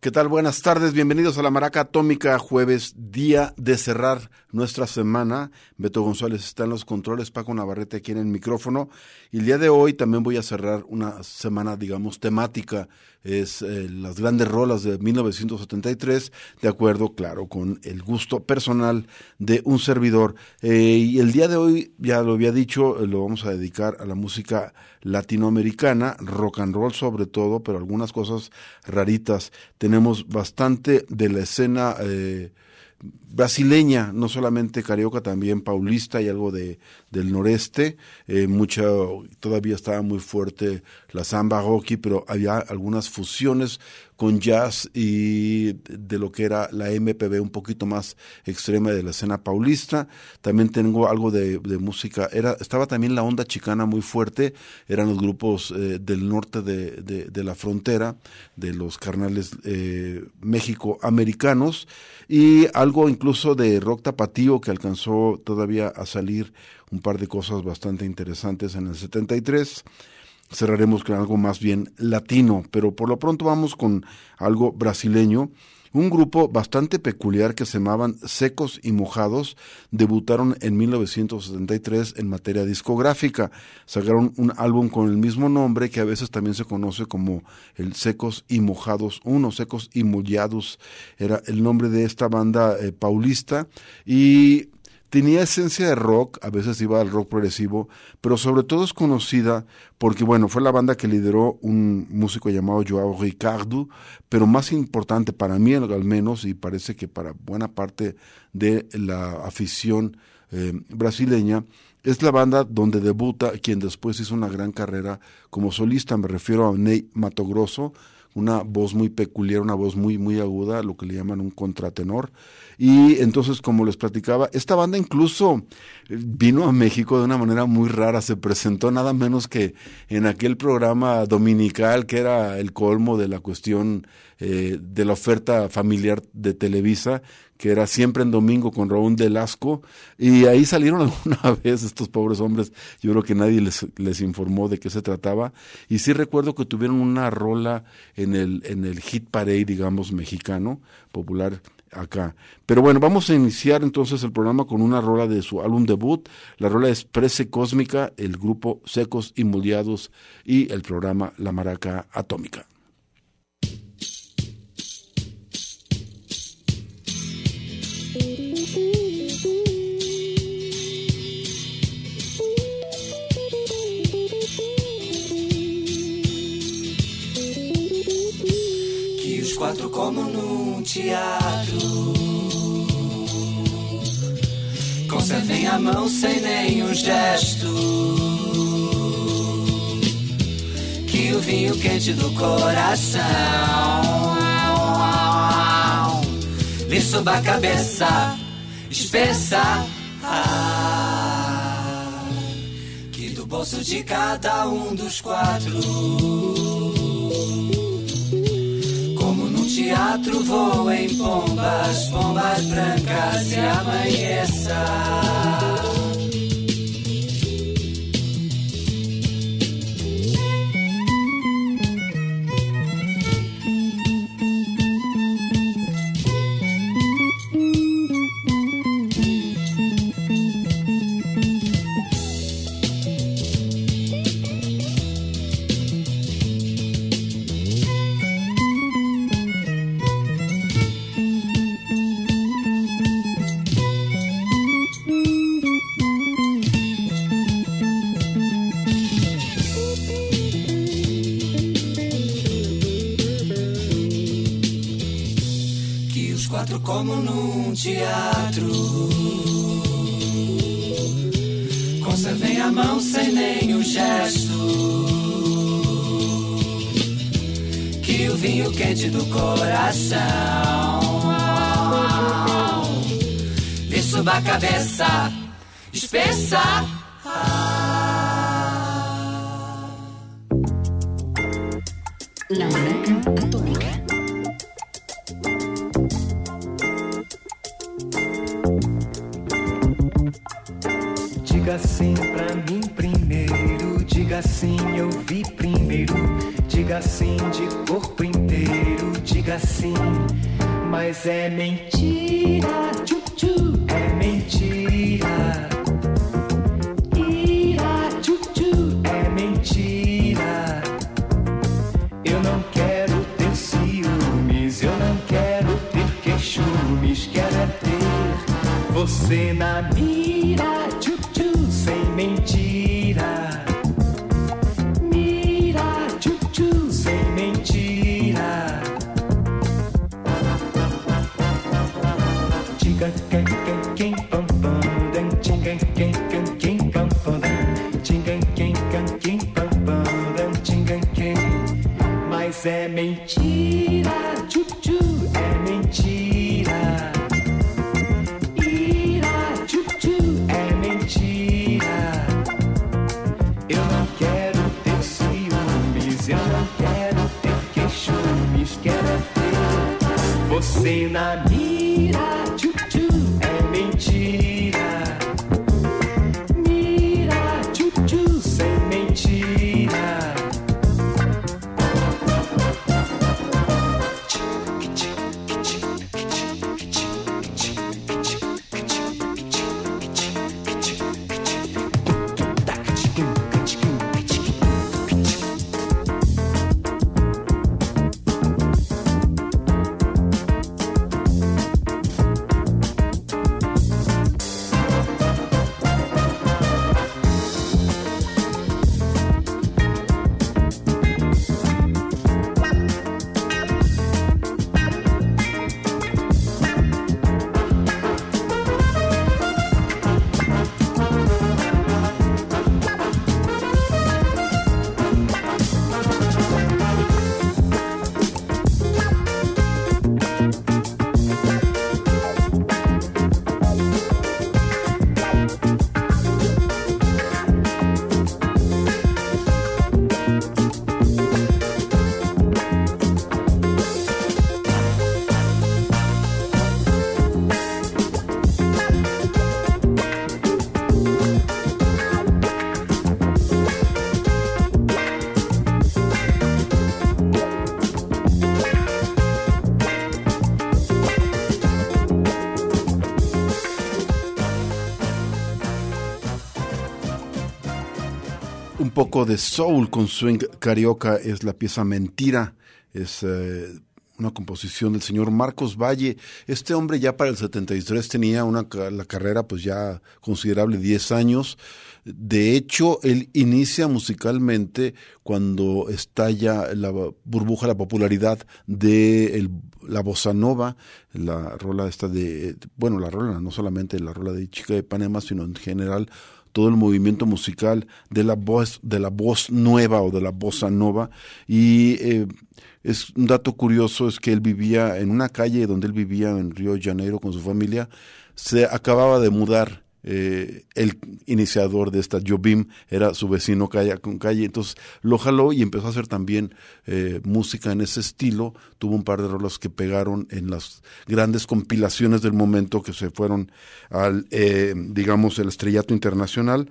¿Qué tal? Buenas tardes, bienvenidos a la Maraca Atómica, jueves, día de cerrar nuestra semana. Beto González está en los controles, Paco Navarrete aquí en el micrófono. Y el día de hoy también voy a cerrar una semana, digamos, temática. Es eh, las grandes rolas de 1973, de acuerdo, claro, con el gusto personal de un servidor. Eh, y el día de hoy, ya lo había dicho, eh, lo vamos a dedicar a la música latinoamericana, rock and roll sobre todo, pero algunas cosas raritas. Tenemos bastante de la escena eh, brasileña, no solamente carioca, también paulista y algo de del noreste, eh, mucha, todavía estaba muy fuerte la samba rocky, pero había algunas fusiones con jazz y de lo que era la MPB un poquito más extrema de la escena paulista. También tengo algo de, música, era, estaba también la onda chicana muy fuerte, eran los grupos eh, del norte de, de, la frontera, de los carnales eh, México-americanos, y algo incluso de rock tapatío que alcanzó todavía a salir un par de cosas bastante interesantes en el 73. Cerraremos con algo más bien latino, pero por lo pronto vamos con algo brasileño. Un grupo bastante peculiar que se llamaban Secos y Mojados debutaron en 1973 en materia discográfica. Sacaron un álbum con el mismo nombre que a veces también se conoce como el Secos y Mojados 1, Secos y Mollados era el nombre de esta banda eh, paulista y tenía esencia de rock, a veces iba al rock progresivo, pero sobre todo es conocida porque, bueno, fue la banda que lideró un músico llamado Joao Ricardo, pero más importante para mí al menos, y parece que para buena parte de la afición eh, brasileña, es la banda donde debuta quien después hizo una gran carrera como solista, me refiero a Ney Matogrosso, una voz muy peculiar, una voz muy, muy aguda, lo que le llaman un contratenor. Y entonces, como les platicaba, esta banda incluso eh, vino a México de una manera muy rara, se presentó nada menos que en aquel programa dominical que era el colmo de la cuestión eh, de la oferta familiar de Televisa, que era siempre en domingo con Raúl Delasco, y ahí salieron alguna vez estos pobres hombres, yo creo que nadie les, les informó de qué se trataba, y sí recuerdo que tuvieron una rola en el, en el hit parade, digamos, mexicano, popular, acá. Pero bueno, vamos a iniciar entonces el programa con una rola de su álbum debut. La rola es Prece Cósmica, el grupo Secos y Moldeados y el programa La Maraca Atómica. quatro como num teatro. Conservem a mão sem nenhum gesto. Que o vinho quente do coração lhe suba a cabeça espessa. Que do bolso de cada um dos quatro teatro voem pombas, pombas brancas e amanheça. E o vinho quente do coração. Lhe suba a cabeça, espessa. La Maraca Atómica. Diga sim pra mim primeiro, diga sim, eu vi primeiro. Diga sim de corpo inteiro, diga sim, mas é mentira, de soul con swing carioca es la pieza Mentira. Es eh, una composición del señor Marcos Valle. Este hombre ya para el 73 tenía una la carrera pues ya considerable, 10 años. De hecho, él inicia musicalmente cuando estalla la burbuja, la popularidad de la bossa nova, la rola esta de, bueno, la rola, no solamente la rola de Chica de Panamá, sino en general todo el movimiento musical de la voz, de la voz nueva o de la bossa nova. Y eh, es un dato curioso es que él vivía en una calle donde él vivía en Río de Janeiro con su familia, se acababa de mudar. Eh, el iniciador de esta Jobim era su vecino calle con calle, entonces lo jaló y empezó a hacer también eh, música en ese estilo. Tuvo un par de rolas que pegaron en las grandes compilaciones del momento que se fueron al, eh, digamos, el estrellato internacional.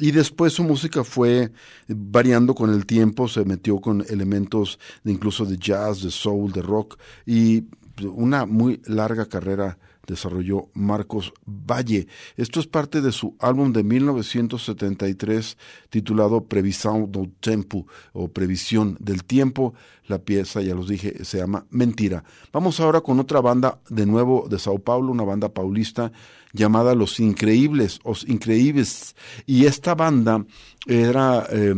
Y después su música fue variando con el tiempo, se metió con elementos de incluso de jazz, de soul, de rock y una muy larga carrera desarrolló Marcos Valle. Esto es parte de su álbum de 1973 titulado Previsão do Tempo o Previsión del Tiempo. La pieza, ya los dije, se llama Mentira. Vamos ahora con otra banda de nuevo de Sao Paulo, una banda paulista llamada Los Increíbles, Os Increíbles. Y esta banda era, eh,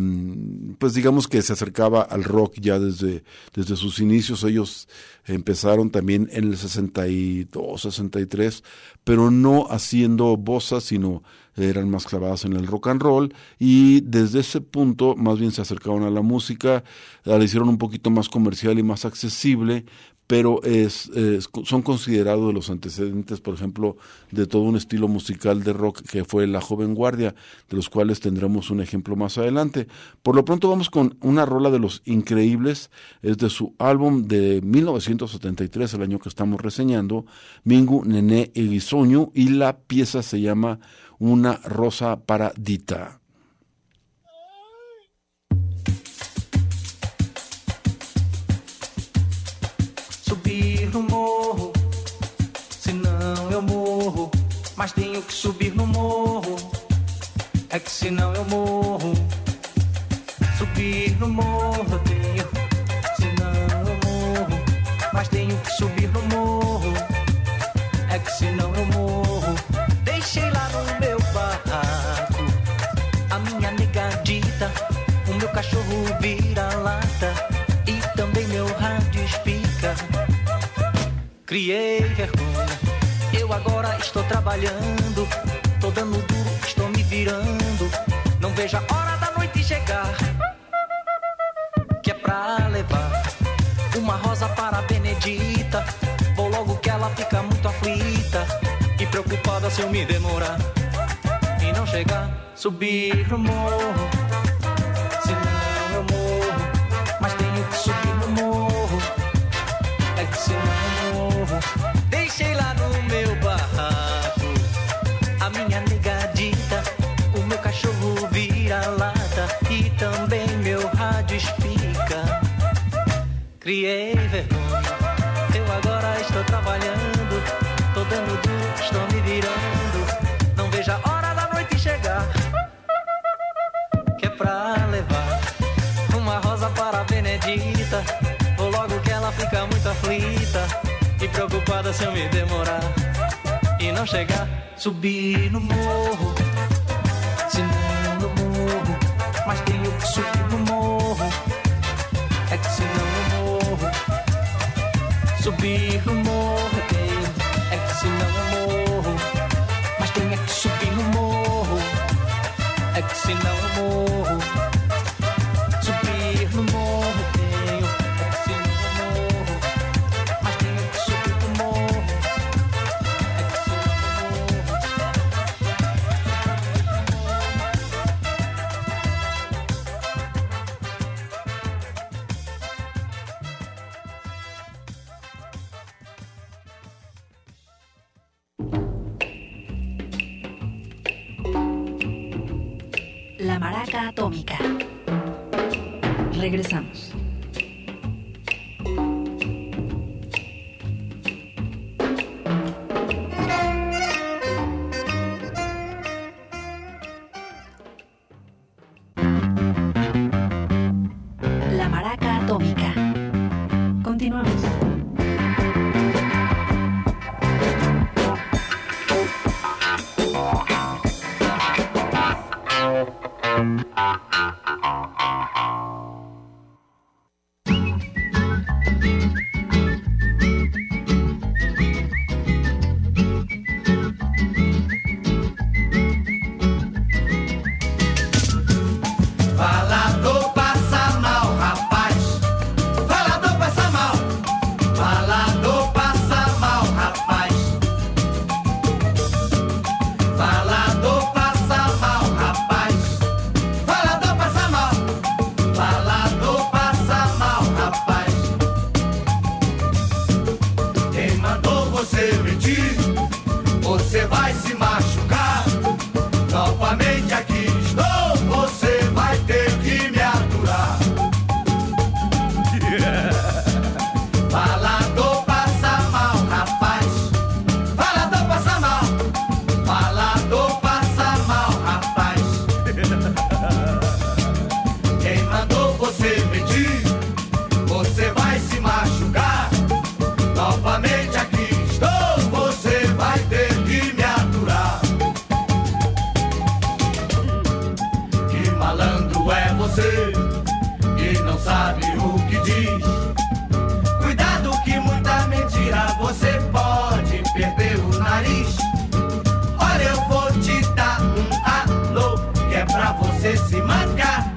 pues digamos que se acercaba al rock ya desde, desde sus inicios. Ellos empezaron también en el 62, 63, pero no haciendo bozas, sino eran más clavadas en el rock and roll y desde ese punto más bien se acercaban a la música, la hicieron un poquito más comercial y más accesible, pero es, son considerados de los antecedentes, por ejemplo, de todo un estilo musical de rock que fue La Joven Guardia, de los cuales tendremos un ejemplo más adelante. Por lo pronto vamos con una rola de los increíbles, es de su álbum de 1973, el año que estamos reseñando, Mingu Nené Eguisoño, y la pieza se llama Una Rosa para Dita. subir no morro. Mas tenho que subir no morro, é que senão eu morro. Subir no morro eu tenho, senão eu morro. Mas tenho que subir no morro, é que senão eu morro. Deixei lá no meu barraco a minha negadita, o meu cachorro vira-lata e também meu rádio espica. Criei vergonha, eu agora estou trabalhando, tô dando duro, estou me virando. Vejo a hora da noite chegar, que é pra levar uma rosa para Benedita. Vou logo que ela fica muito aflita e preocupada se eu me demorar e não chegar. Subir no morro, senão eu morro, mas tenho que subir no morro. É que senão eu morro. Deixei lá no meu barraco a minha negadita, Criei vergonha, eu agora estou trabalhando, tô dando duro, estou me virando. Não vejo a hora da noite chegar, que é pra levar uma rosa para a Benedita. Vou logo que ela fica muito aflita e preocupada se eu me demorar e não chegar. Subir no morro, Continuamos. Jamaica.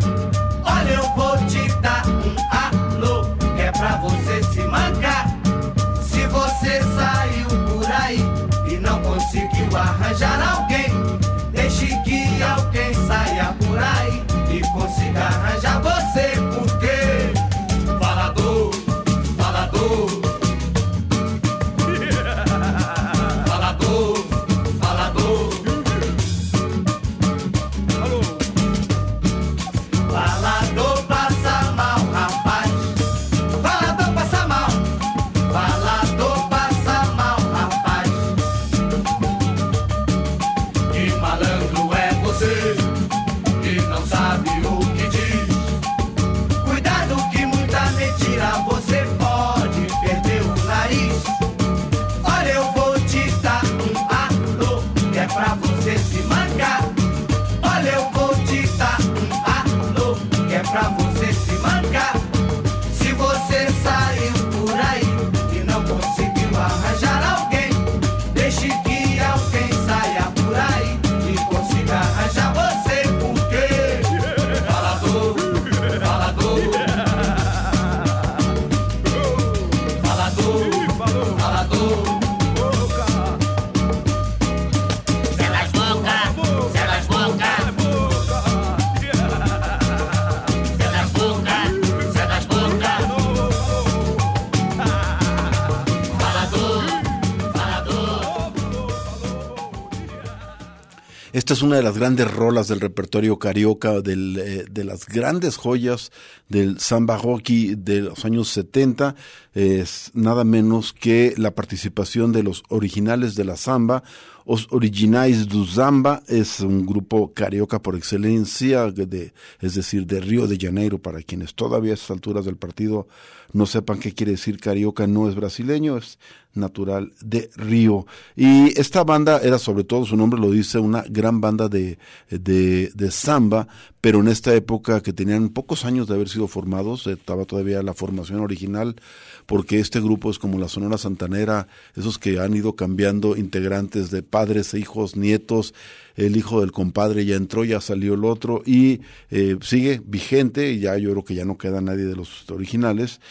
Esta es una de las grandes rolas del repertorio carioca, del, eh, de las grandes joyas del samba rocky de los años 70. Es nada menos que la participación de los originales de la samba, Os Originais do Zamba es un grupo carioca por excelencia, de, es decir, de Río de Janeiro, para quienes todavía a estas alturas del partido no sepan qué quiere decir carioca, no es brasileño, es natural de Río. Y esta banda era sobre todo, su nombre lo dice, una gran banda de, de, de samba, pero en esta época que tenían pocos años de haber sido formados, estaba todavía la formación original, porque este grupo es como la Sonora Santanera, esos que han ido cambiando integrantes de padres hijos, nietos, el hijo del compadre ya entró, ya salió el otro y eh, sigue vigente, ya yo creo que ya no queda nadie de los originales,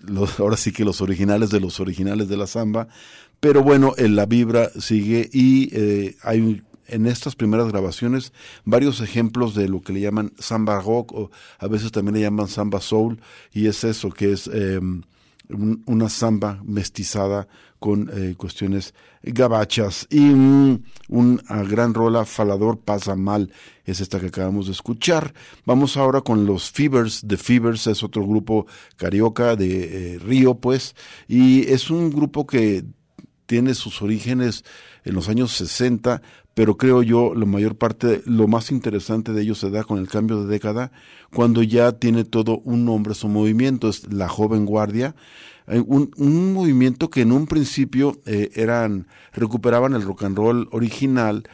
los, ahora sí que los originales de los originales de la samba, pero bueno, en la vibra sigue y eh, hay en estas primeras grabaciones varios ejemplos de lo que le llaman samba rock o a veces también le llaman samba soul y es eso que es eh, una samba mestizada con eh, cuestiones gabachas. Y un, una gran rola falador pasa mal es esta que acabamos de escuchar. Vamos ahora con los Fevers. The Fevers es otro grupo carioca de eh, Río pues y es un grupo que tiene sus orígenes en los años 60 pero creo yo la mayor parte, lo más interesante de ellos se da con el cambio de década, cuando ya tiene todo un nombre su movimiento, es la joven guardia, eh, un, un movimiento que en un principio eh, eran, recuperaban el rock and roll original,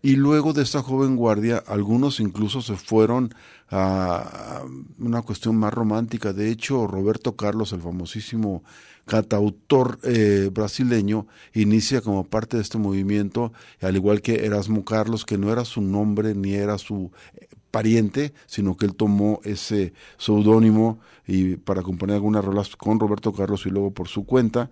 y luego de esta joven guardia, algunos incluso se fueron a una cuestión más romántica. De hecho, Roberto Carlos, el famosísimo cantautor eh, brasileño, inicia como parte de este movimiento, al igual que Erasmo Carlos, que no era su nombre ni era su eh, pariente, sino que él tomó ese seudónimo y para componer algunas rolas con Roberto Carlos y luego por su cuenta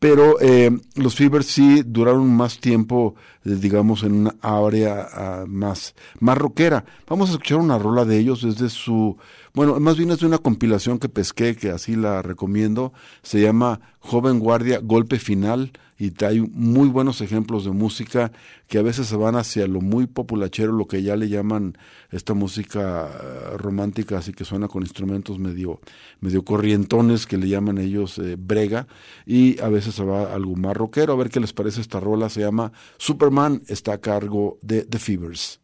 pero eh, los Fevers sí duraron más tiempo, digamos, en una área uh, más, más rockera. Vamos a escuchar una rola de ellos desde su, bueno, más bien es de una compilación que pesqué, que así la recomiendo, se llama Joven Guardia, Golpe Final, y trae muy buenos ejemplos de música que a veces se van hacia lo muy populachero, lo que ya le llaman esta música eh, romántica, así que suena con instrumentos medio, medio corrientones que le llaman ellos eh, brega, y a veces se va algo más rockero. A ver qué les parece esta rola, se llama Está a cargo de The Fevers.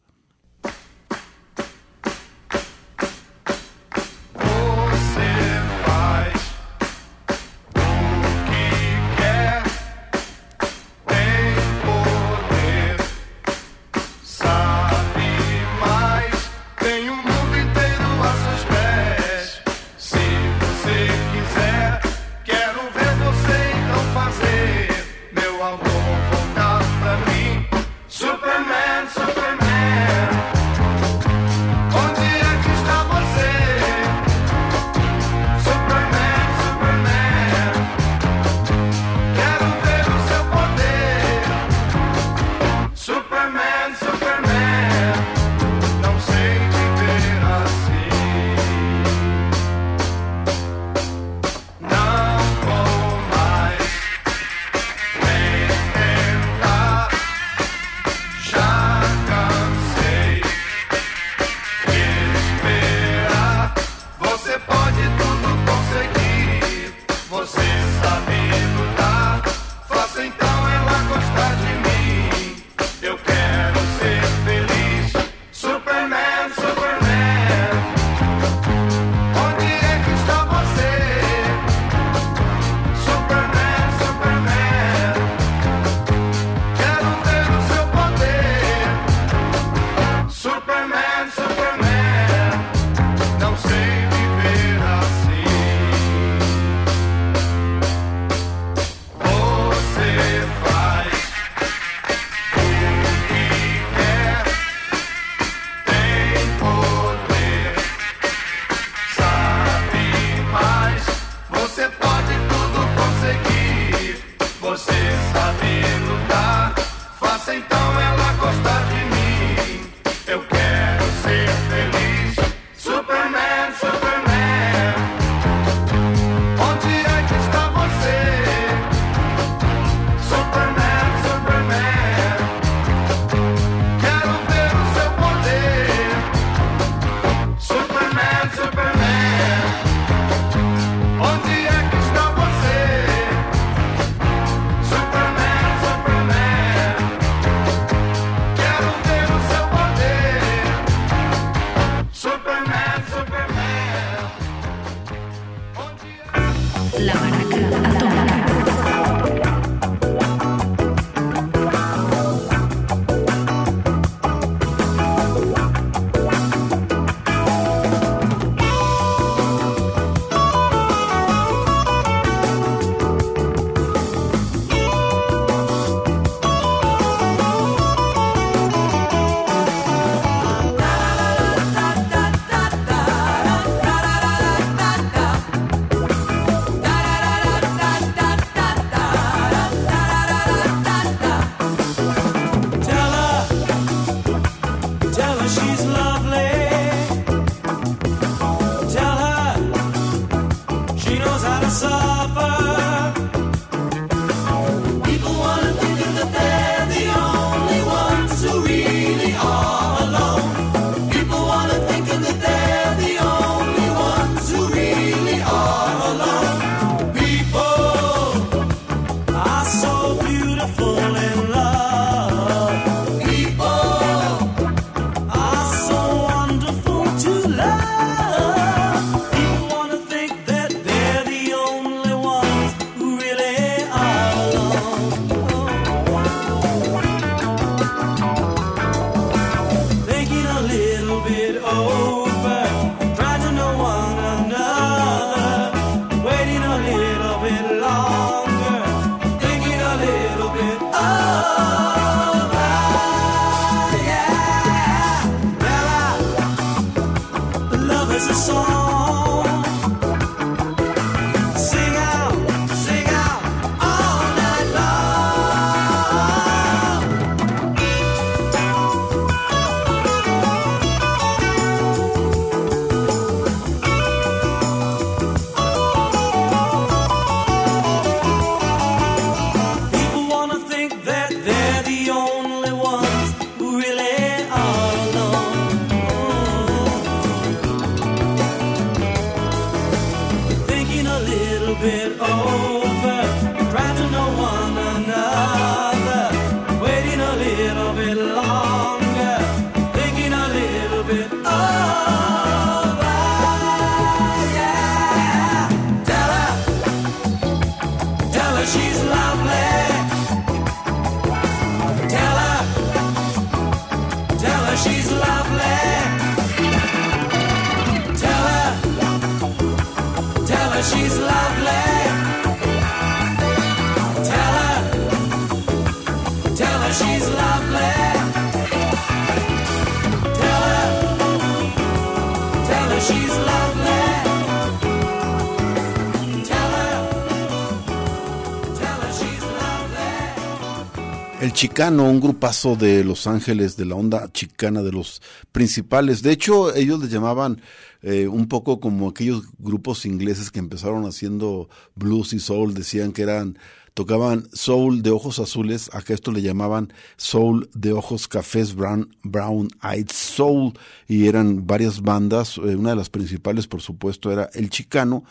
El Chicano, un grupazo de Los Ángeles, de la onda chicana, de los principales. De hecho, ellos les llamaban eh, un poco como aquellos grupos ingleses que empezaron haciendo blues y soul, decían que eran, tocaban soul de ojos azules, acá esto le llamaban soul de ojos cafés, brown, brown eyed soul, y eran varias bandas, eh, una de las principales, por supuesto, era El Chicano,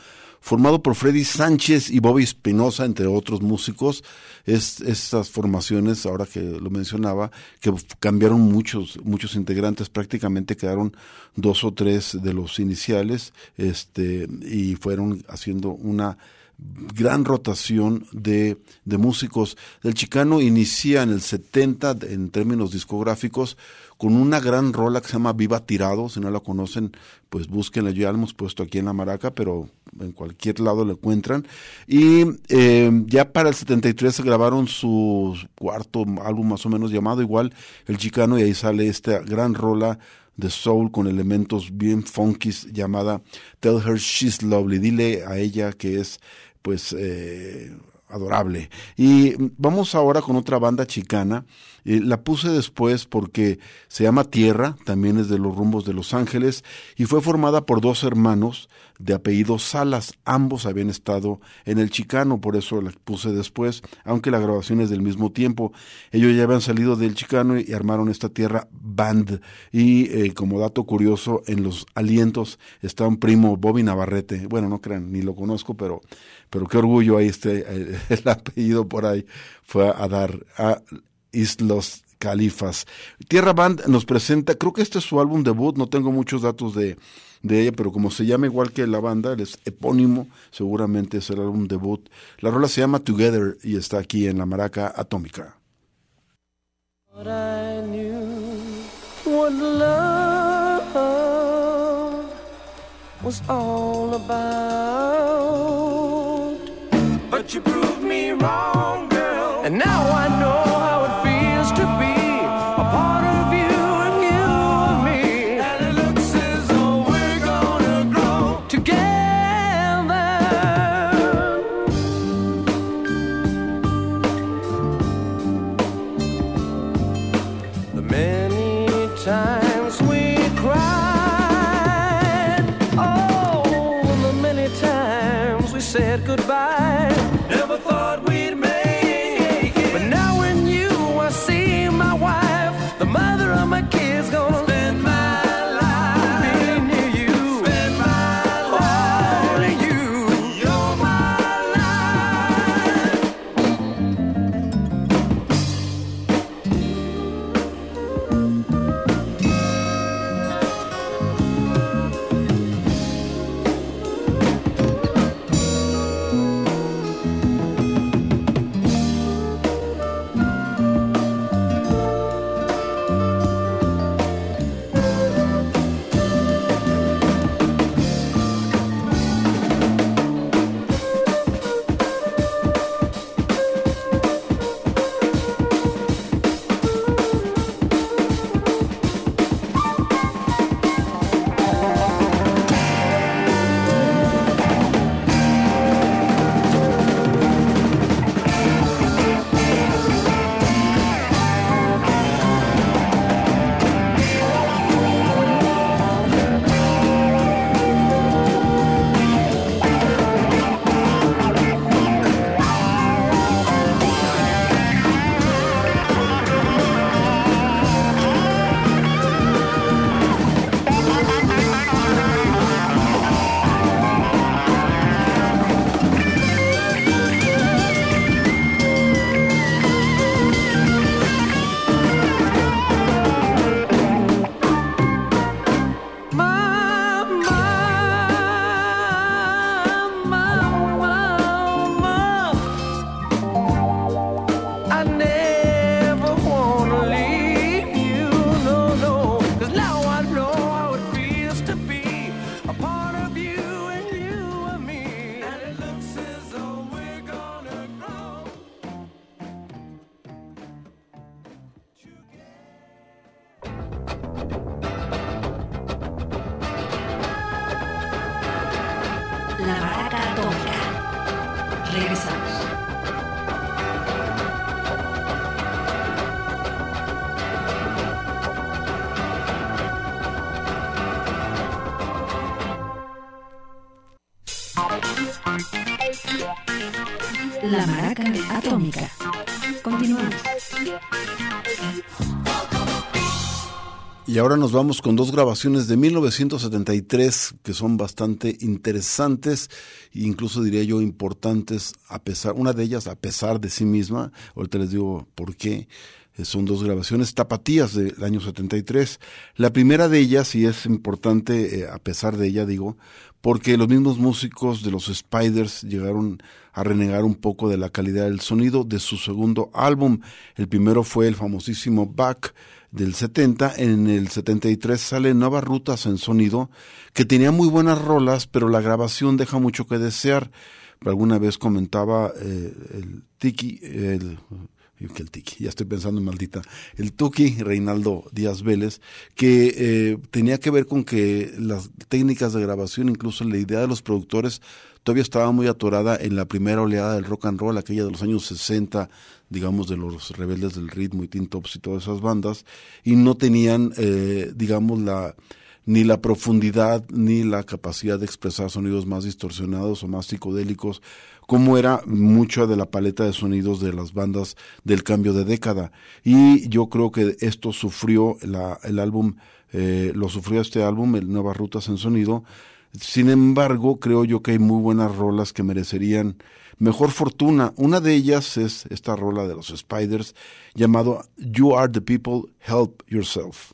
formado por Freddy Sánchez y Bobby Espinosa, entre otros músicos. Es, estas formaciones, ahora que lo mencionaba, que cambiaron muchos, muchos integrantes, prácticamente quedaron dos o tres de los iniciales, este, y fueron haciendo una gran rotación de, de músicos. El Chicano inicia en el 70 en términos discográficos con una gran rola que se llama Viva Tirado. Si no la conocen, pues búsquenla. Ya la hemos puesto aquí en la maraca, pero en cualquier lado la encuentran. Y eh, ya para el 73 se grabaron su cuarto álbum más o menos llamado igual El Chicano y ahí sale esta gran rola de soul con elementos bien funkies llamada Tell Her She's Lovely. Dile a ella que es pues eh, adorable. Y vamos ahora con otra banda chicana. Eh, la puse después porque se llama Tierra, también es de los rumbos de Los Ángeles, y fue formada por dos hermanos de apellido Salas. Ambos habían estado en el Chicano, por eso la puse después, aunque la grabación es del mismo tiempo. Ellos ya habían salido del Chicano y armaron esta Tierra Band. Y eh, como dato curioso, en los alientos está un primo, Bobby Navarrete. Bueno, no crean, ni lo conozco, pero, pero qué orgullo ahí este, el apellido por ahí fue a dar a Islos Califas. Tierra Band nos presenta, creo que este es su álbum debut, no tengo muchos datos de, de ella, pero como se llama igual que la banda, él es epónimo, seguramente es el álbum debut. La rola se llama Together y está aquí en la maraca atómica. Was all about. But you proved me wrong, Regresamos. Y ahora nos vamos con dos grabaciones de 1973 que son bastante interesantes e incluso diría yo importantes a pesar, una de ellas a pesar de sí misma, ahorita les digo por qué, eh, son dos grabaciones tapatías del año 73. La primera de ellas, y es importante eh, a pesar de ella, digo, porque los mismos músicos de los Spiders llegaron a renegar un poco de la calidad del sonido de su segundo álbum. El primero fue el famosísimo Back del 70, en el 73 sale Nuevas Rutas en Sonido, que tenía muy buenas rolas, pero la grabación deja mucho que desear. Alguna vez comentaba eh, el Tiki, el, el Tiki, ya estoy pensando en maldita, el Tuki, Reinaldo Díaz Vélez, que eh, tenía que ver con que las técnicas de grabación, incluso la idea de los productores, todavía estaba muy atorada en la primera oleada del rock and roll, aquella de los años 60, digamos, de los rebeldes del ritmo y Tintops y todas esas bandas, y no tenían, eh, digamos, la ni la profundidad ni la capacidad de expresar sonidos más distorsionados o más psicodélicos, como era mucha de la paleta de sonidos de las bandas del cambio de década. Y yo creo que esto sufrió la, el álbum, eh, lo sufrió este álbum, el Nuevas Rutas en Sonido. Sin embargo, creo yo que hay muy buenas rolas que merecerían mejor fortuna. Una de ellas es esta rola de los Spiders llamado You Are the People, Help Yourself.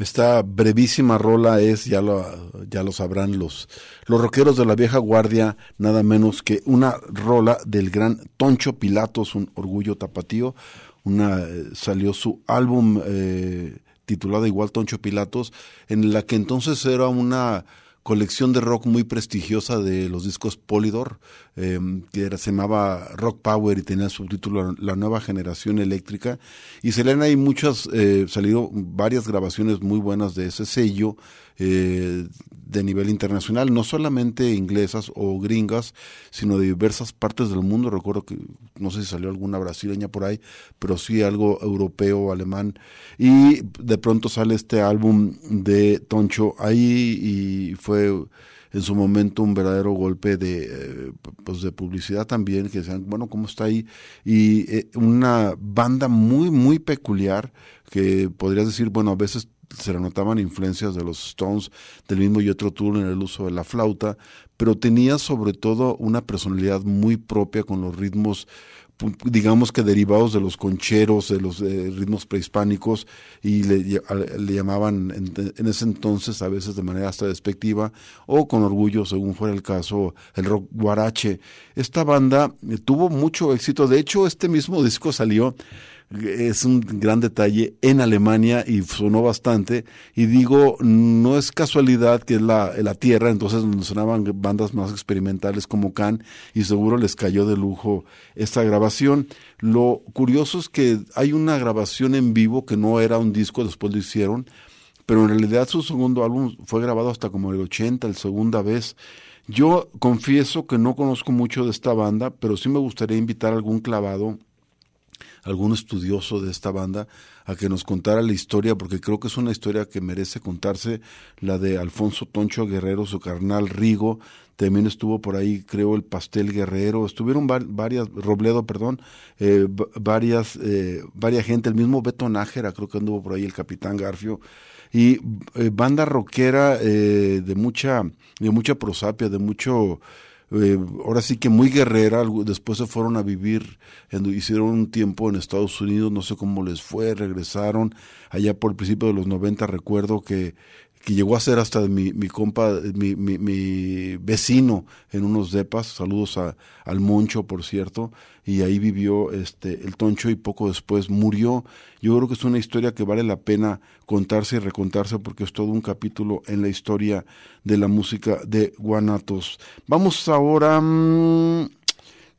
Esta brevísima rola es, ya lo, ya lo sabrán los, los rockeros de la vieja guardia, nada menos que una rola del gran Toncho Pilatos, un orgullo tapatío. Una, eh, salió su álbum eh, titulado igual Toncho Pilatos, en la que entonces era una colección de rock muy prestigiosa de los discos Polydor, eh, que se llamaba Rock Power y tenía subtítulo La nueva generación eléctrica. Y se leen ahí muchas, eh, salieron varias grabaciones muy buenas de ese sello eh, de nivel internacional, no solamente inglesas o gringas, sino de diversas partes del mundo. Recuerdo que no sé si salió alguna brasileña por ahí, pero sí algo europeo, alemán. Y de pronto sale este álbum de Toncho ahí y fue en su momento un verdadero golpe de eh, pues de publicidad también que decían bueno cómo está ahí y eh, una banda muy muy peculiar que podrías decir bueno a veces se le notaban influencias de los Stones, del mismo Jethro Tull en el uso de la flauta, pero tenía sobre todo una personalidad muy propia con los ritmos digamos que derivados de los concheros, de los eh, ritmos prehispánicos, y le, llamaban en, en, ese entonces, a veces de manera hasta despectiva, o con orgullo, según fuera el caso, el rock guarache. Esta banda eh, tuvo mucho éxito, de hecho, este mismo disco salió es un gran detalle en Alemania y sonó bastante. Y digo, no es casualidad que es la, la tierra, entonces sonaban bandas más experimentales como Can y seguro les cayó de lujo esta grabación. Lo curioso es que hay una grabación en vivo que no era un disco, después lo hicieron, pero en realidad su segundo álbum fue grabado hasta como el 80, el segunda vez. Yo confieso que no conozco mucho de esta banda, pero sí me gustaría invitar a algún clavado algún estudioso de esta banda a que nos contara la historia, porque creo que es una historia que merece contarse, la de Alfonso Toncho Guerrero, su carnal Rigo, también estuvo por ahí, creo, el Pastel Guerrero, estuvieron varias, Robledo, perdón, eh, varias, eh, varias gente, el mismo Beto Nájera, creo que anduvo por ahí el Capitán Garfio, y eh, banda rockera eh, de mucha, de mucha prosapia, de mucho eh, ahora sí que muy guerrera, después se fueron a vivir, hicieron un tiempo en Estados Unidos, no sé cómo les fue, regresaron, allá por el principio de los 90 recuerdo que que llegó a ser hasta mi, compa, mi, mi, vecino en unos depas, saludos a, al Moncho, por cierto, y ahí vivió este el Toncho y poco después murió. Yo creo que es una historia que vale la pena contarse y recontarse porque es todo un capítulo en la historia de la música de Guanatos. Vamos ahora...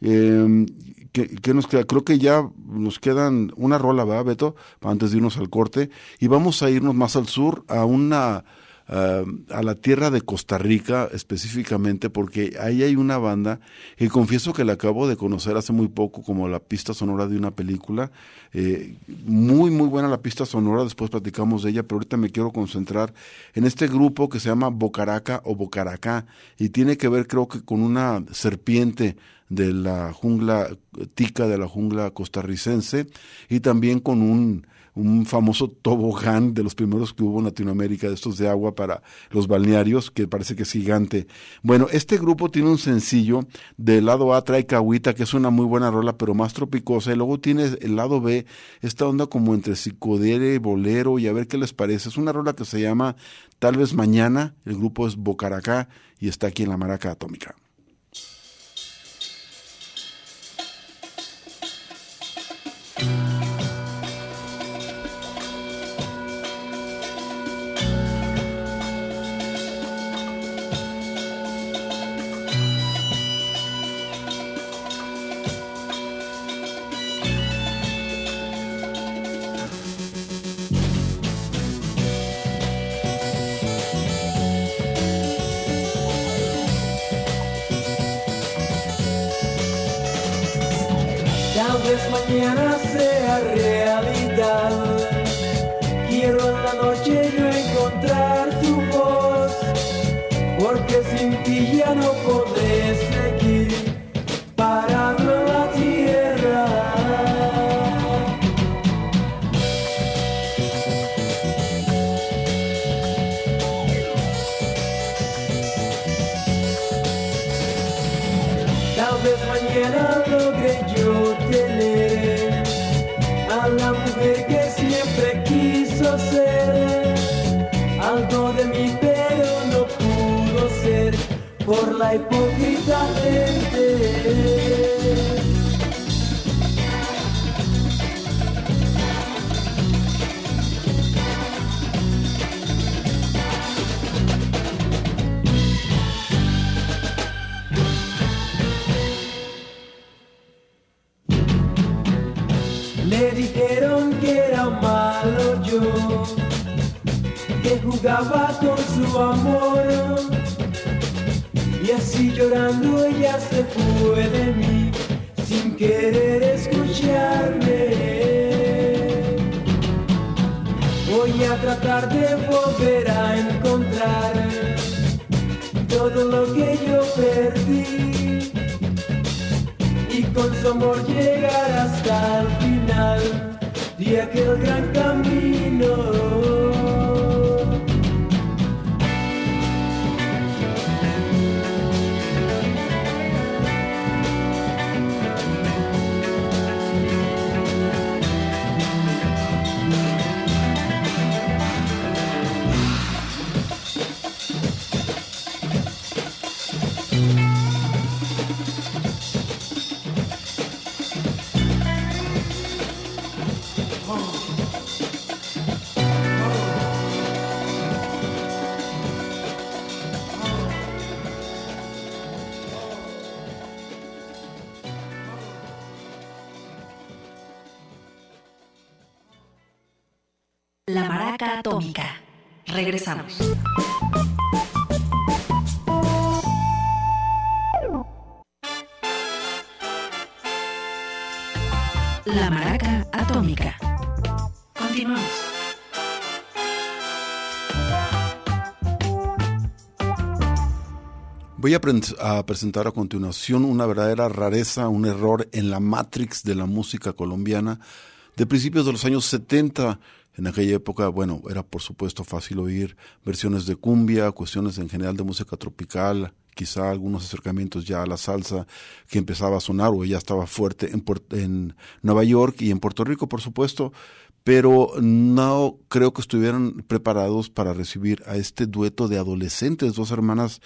Eh, ¿qué, nos queda? Creo que ya nos quedan una rola, ¿verdad, Beto? Antes de irnos al corte. Y vamos a irnos más al sur, a una a la tierra de Costa Rica específicamente, porque ahí hay una banda y confieso que la acabo de conocer hace muy poco como la pista sonora de una película. Eh, muy, muy buena la pista sonora, después platicamos de ella, pero ahorita me quiero concentrar en este grupo que se llama Bocaraca o Bocaracá y tiene que ver creo que con una serpiente de la jungla tica de la jungla costarricense y también con un un famoso tobogán de los primeros que hubo en Latinoamérica, de estos de agua para los balnearios, que parece que es gigante. Bueno, este grupo tiene un sencillo, del lado A trae Cahuita, que es una muy buena rola, pero más tropicosa, y luego tiene el lado B, esta onda como entre psicodere, bolero, y a ver qué les parece. Es una rola que se llama Tal vez Mañana, el grupo es Bocaracá, y está aquí en la Maraca Atómica. sabes mañana lo yo tener a la mujer que siempre quiso ser. Algo de mí pero no pudo ser. Por la hipócrita gente. Amor. Y así llorando ella se fue de mí, sin querer escucharme. Voy a tratar de volver a encontrar todo lo que yo perdí y con su amor llegar hasta el final de aquel gran camino. La Maraca Atómica. Regresamos. La Maraca Atómica. Continuamos. Voy a, a presentar a continuación una verdadera rareza, un error en la matrix de la música colombiana de principios de los años 70. En aquella época, bueno, era por supuesto fácil oír versiones de cumbia, cuestiones en general de música tropical, quizá algunos acercamientos ya a la salsa que empezaba a sonar o ya estaba fuerte en, en Nueva York y en Puerto Rico, por supuesto, pero no creo que estuvieran preparados para recibir a este dueto de adolescentes, dos hermanas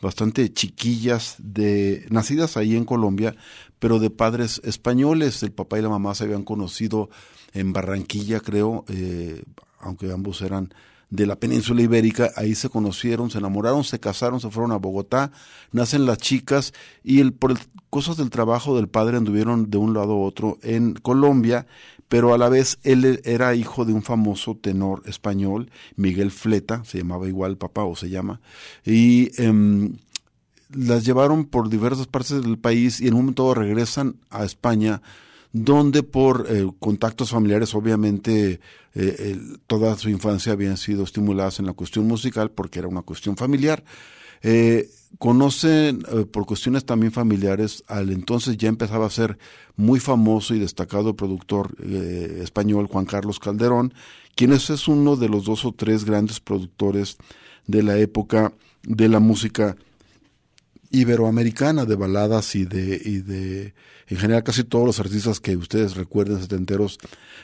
bastante chiquillas, de, nacidas ahí en Colombia, pero de padres españoles. El papá y la mamá se habían conocido en Barranquilla, creo, eh, aunque ambos eran de la península ibérica, ahí se conocieron, se enamoraron, se casaron, se fueron a Bogotá, nacen las chicas y el, por el- cosas del trabajo del padre anduvieron de un lado a otro en Colombia, pero a la vez él era hijo de un famoso tenor español, Miguel Fleta, se llamaba igual papá o se llama, y em, las llevaron por diversas partes del país y en un momento regresan a España, donde por eh, contactos familiares, obviamente, eh, toda su infancia habían sido estimuladas en la cuestión musical porque era una cuestión familiar. Eh, conocen por cuestiones también familiares al entonces ya empezaba a ser muy famoso y destacado productor español Juan Carlos Calderón, quien es, es uno de los dos o tres grandes productores de la época de la música iberoamericana de baladas y de, y de, en general casi todos los artistas que ustedes recuerden, setenteros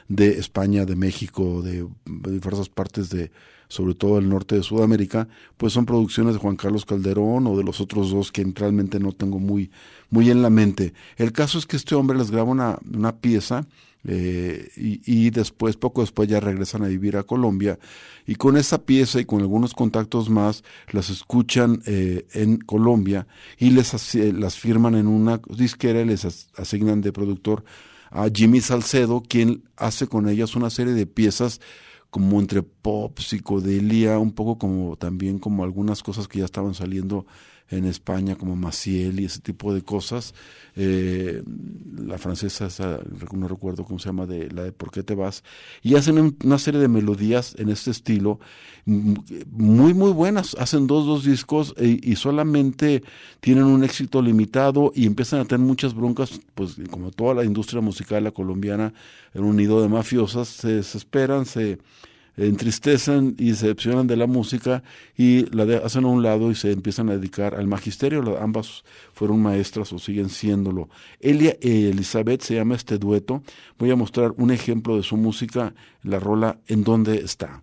de España, de México, de, diversas partes de, sobre todo el norte de Sudamérica, pues son producciones de Juan Carlos Calderón o de los otros dos que realmente no tengo muy, muy en la mente. El caso es que este hombre les graba una, una pieza eh, y, después, poco después ya regresan a vivir a Colombia. Y con esa pieza y con algunos contactos más las escuchan eh, en Colombia y les las firman en una disquera y les as- asignan de productor a Jimmy Salcedo, quien hace con ellas una serie de piezas como entre pop, psicodelia, un poco como también como algunas cosas que ya estaban saliendo en España, como Maciel y ese tipo de cosas. Eh, la francesa, esa, no recuerdo cómo se llama, de la de ¿Por qué te vas? Y hacen un- una serie de melodías en este estilo, mm, muy, muy buenas. Hacen dos, dos discos e- y solamente tienen un éxito limitado y empiezan a tener muchas broncas, pues como toda la industria musical la colombiana, en un nido de mafiosas, se desesperan, se entristecen y decepcionan de la música y la hacen a un lado y se empiezan a dedicar al magisterio. Ambas fueron maestras o siguen siéndolo. Elia y Elizabeth se llama este dueto. Voy a mostrar un ejemplo de su música, la rola En dónde está.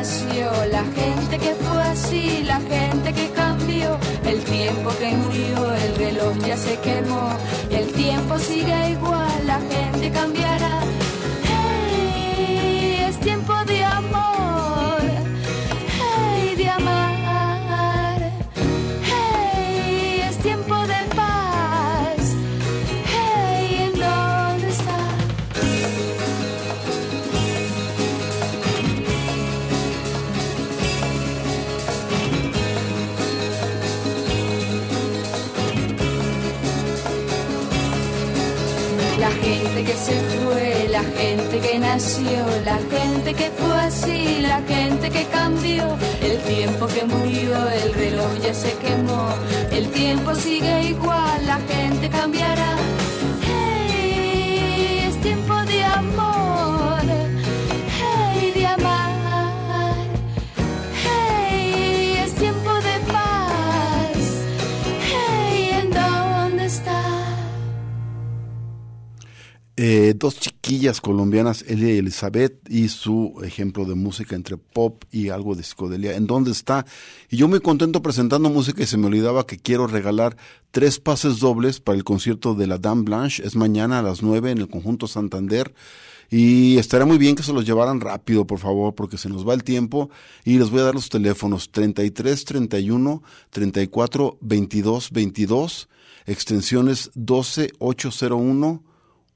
La gente que fue así, la gente que cambió, el tiempo que murió, el reloj ya se quemó, el tiempo sigue igual, la gente cambiará. Que se fue, la gente que nació, la gente que fue así, la gente que cambió, el tiempo que murió, el reloj ya se quemó, el tiempo sigue igual, la gente cambiará. Dos chiquillas colombianas, Elia y Elizabeth, y su ejemplo de música entre pop y algo de psicodelia. ¿En dónde está? Y yo muy contento presentando música y se me olvidaba que quiero regalar tres pases dobles para el concierto de la Dame Blanche. Es mañana a las nueve en el conjunto Santander. Y estaría muy bien que se los llevaran rápido, por favor, porque se nos va el tiempo. Y les voy a dar los teléfonos 33 31 34 22 22, extensiones 12 801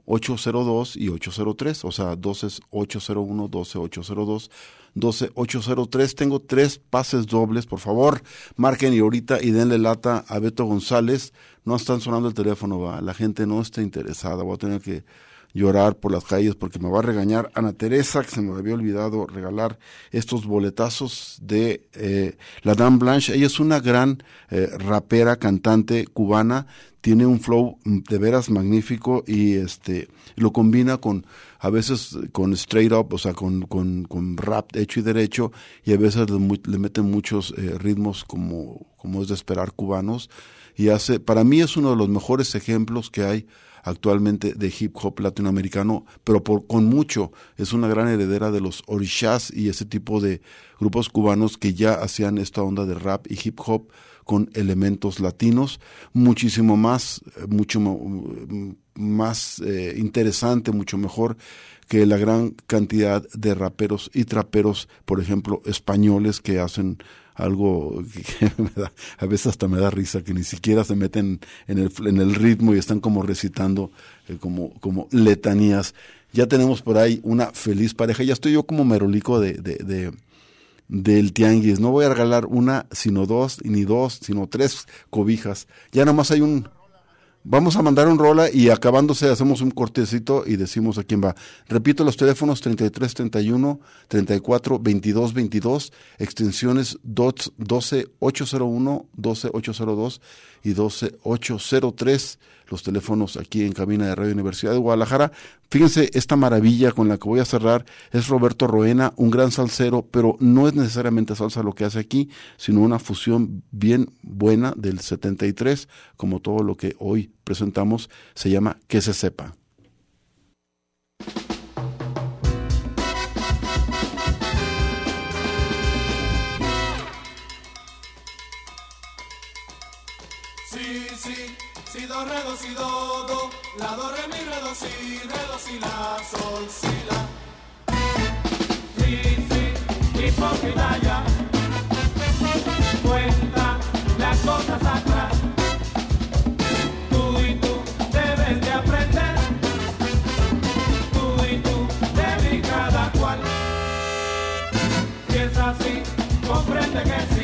802 y 803, o sea, 12 es 801, 12 802, 12 803. Tengo tres pases dobles, por favor, marquen y ahorita y denle lata a Beto González. No están sonando el teléfono, va. la gente no está interesada, voy a tener que llorar por las calles porque me va a regañar Ana Teresa, que se me había olvidado regalar estos boletazos de eh, la Dame Blanche. Ella es una gran eh, rapera, cantante cubana, tiene un flow mm, de veras magnífico y este lo combina con a veces con straight up, o sea, con, con, con rap hecho y derecho, y a veces le, le meten muchos eh, ritmos como, como es de esperar cubanos, y hace, para mí es uno de los mejores ejemplos que hay actualmente de hip hop latinoamericano, pero por, con mucho, es una gran heredera de los orishas y ese tipo de grupos cubanos que ya hacían esta onda de rap y hip hop con elementos latinos, muchísimo más, eh, mucho mm, más eh, interesante, mucho mejor que la gran cantidad de raperos y traperos, por ejemplo, españoles que hacen algo que me da- a veces hasta me da risa, que ni siquiera se meten en el, en el ritmo y están como recitando eh, como, como letanías. Ya tenemos por ahí una feliz pareja. Ya estoy yo como merolico de, del tianguis. No voy a regalar una, sino dos, ni dos, sino tres cobijas. Ya nada más hay un... Vamos a mandar un rola y acabándose hacemos un cortecito y decimos a quién va. Repito los teléfonos 33 31 34 22 22, extensiones 12 801, 12 802 y 12 803, los teléfonos aquí en cabina de Radio Universidad de Guadalajara. Fíjense, esta maravilla con la que voy a cerrar es Roberto Roena, un gran salsero, pero no es necesariamente salsa lo que hace aquí, sino una fusión bien buena del 73, como todo lo que hoy presentamos, se llama Que se sepa. Si, si, do, re, si, do, do, la, do, re, mi, re, do, si, re, do, si, la, sol, si, la. Si, si, hipócrita cuenta las cosas atrás. Tú y tú debes de aprender, tú y tú de cada cual. Si es así, comprende que sí.